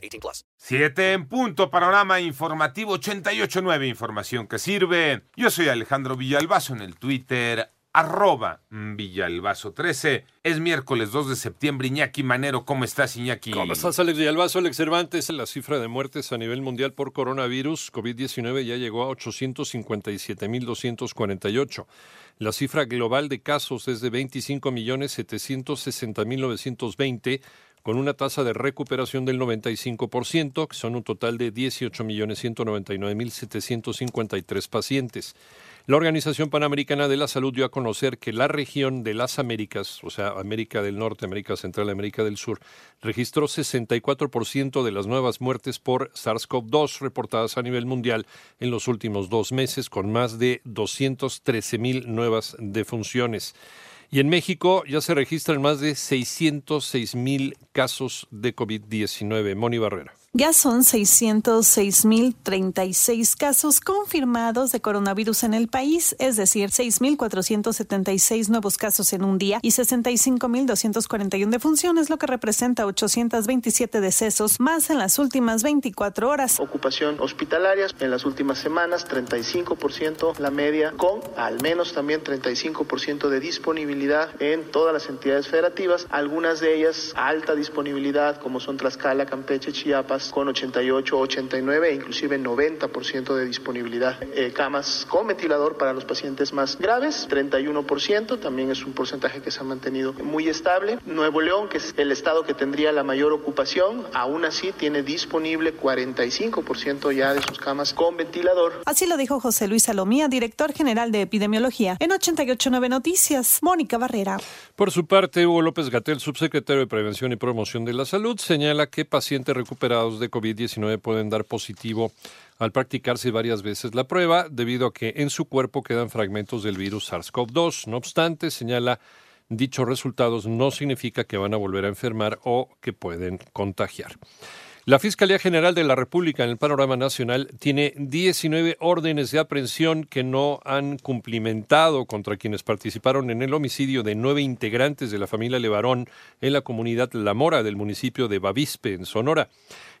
18 plus. Siete en punto, panorama informativo 88.9, información que sirve. Yo soy Alejandro Villalbazo en el Twitter, arroba Villalbazo13. Es miércoles 2 de septiembre. Iñaki Manero, ¿cómo estás, Iñaki? ¿Cómo estás, Alex Villalbazo? Alex Cervantes, la cifra de muertes a nivel mundial por coronavirus COVID-19 ya llegó a 857.248. La cifra global de casos es de 25.760.920 con una tasa de recuperación del 95%, que son un total de 18.199.753 pacientes. La Organización Panamericana de la Salud dio a conocer que la región de las Américas, o sea, América del Norte, América Central, América del Sur, registró 64% de las nuevas muertes por SARS-CoV-2 reportadas a nivel mundial en los últimos dos meses, con más de 213.000 nuevas defunciones. Y en México ya se registran más de 606 mil casos de COVID-19. Moni Barrera. Ya son 606.036 casos confirmados de coronavirus en el país, es decir, 6.476 nuevos casos en un día y 65.241 defunciones, lo que representa 827 decesos más en las últimas 24 horas. Ocupación hospitalaria en las últimas semanas, 35% la media, con al menos también 35% de disponibilidad en todas las entidades federativas, algunas de ellas alta disponibilidad como son Tlaxcala, Campeche, Chiapas, con 88, 89 e inclusive 90% de disponibilidad. Eh, camas con ventilador para los pacientes más graves, 31%, también es un porcentaje que se ha mantenido muy estable. Nuevo León, que es el estado que tendría la mayor ocupación, aún así tiene disponible 45% ya de sus camas con ventilador. Así lo dijo José Luis Salomía, director general de epidemiología. En 889 Noticias, Mónica Barrera. Por su parte, Hugo López Gatel, subsecretario de Prevención y Promoción de la Salud, señala que pacientes recuperados de COVID-19 pueden dar positivo al practicarse varias veces la prueba, debido a que en su cuerpo quedan fragmentos del virus SARS-CoV-2. No obstante, señala, dichos resultados no significa que van a volver a enfermar o que pueden contagiar. La Fiscalía General de la República en el panorama nacional tiene 19 órdenes de aprehensión que no han cumplimentado contra quienes participaron en el homicidio de nueve integrantes de la familia Levarón en la comunidad La Mora del municipio de Bavispe, en Sonora.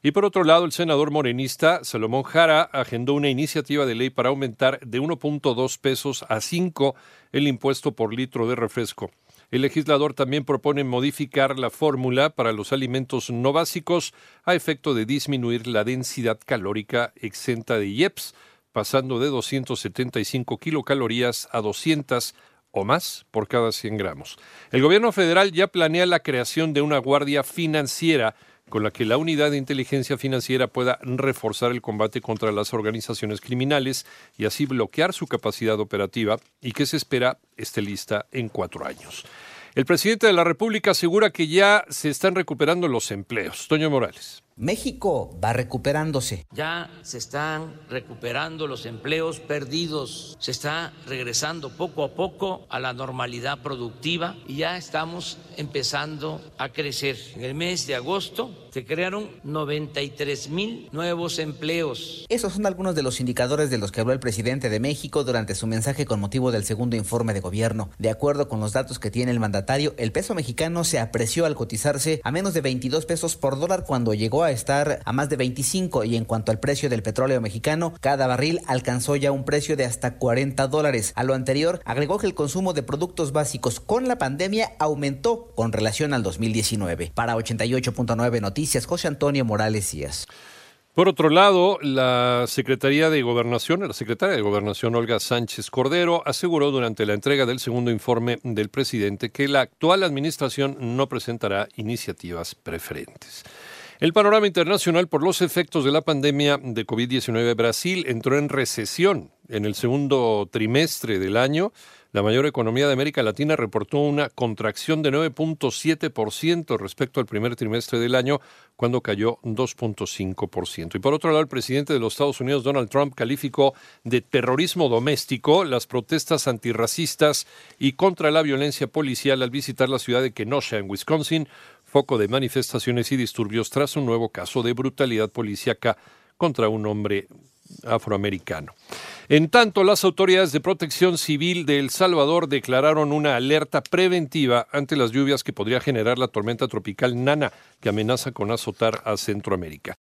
Y por otro lado, el senador morenista Salomón Jara agendó una iniciativa de ley para aumentar de 1.2 pesos a 5 el impuesto por litro de refresco. El legislador también propone modificar la fórmula para los alimentos no básicos a efecto de disminuir la densidad calórica exenta de IEPS, pasando de 275 kilocalorías a 200 o más por cada 100 gramos. El gobierno federal ya planea la creación de una guardia financiera con la que la unidad de inteligencia financiera pueda reforzar el combate contra las organizaciones criminales y así bloquear su capacidad operativa y que se espera esté lista en cuatro años. El presidente de la República asegura que ya se están recuperando los empleos. Toño Morales. México va recuperándose. Ya se están recuperando los empleos perdidos, se está regresando poco a poco a la normalidad productiva y ya estamos empezando a crecer. En el mes de agosto se crearon 93 mil nuevos empleos. Esos son algunos de los indicadores de los que habló el presidente de México durante su mensaje con motivo del segundo informe de gobierno. De acuerdo con los datos que tiene el mandatario, el peso mexicano se apreció al cotizarse a menos de 22 pesos por dólar cuando llegó estar a más de 25 y en cuanto al precio del petróleo mexicano, cada barril alcanzó ya un precio de hasta 40 dólares. A lo anterior, agregó que el consumo de productos básicos con la pandemia aumentó con relación al 2019. Para 88.9 Noticias, José Antonio Morales Díaz. Por otro lado, la Secretaría de Gobernación, la secretaria de Gobernación Olga Sánchez Cordero, aseguró durante la entrega del segundo informe del presidente que la actual administración no presentará iniciativas preferentes. El panorama internacional por los efectos de la pandemia de COVID-19, Brasil entró en recesión En el segundo trimestre del año, la mayor economía de América Latina reportó una contracción de 9.7% respecto al primer trimestre del año, cuando cayó 2.5%. Y por otro lado, el presidente de los Estados Unidos, Donald Trump, calificó de terrorismo doméstico las protestas antirracistas y contra la violencia policial al visitar la ciudad de Kenosha, en Wisconsin, foco de manifestaciones y disturbios tras un nuevo caso de brutalidad policíaca contra un hombre afroamericano. En tanto, las autoridades de protección civil de El Salvador declararon una alerta preventiva ante las lluvias que podría generar la tormenta tropical Nana, que amenaza con azotar a Centroamérica.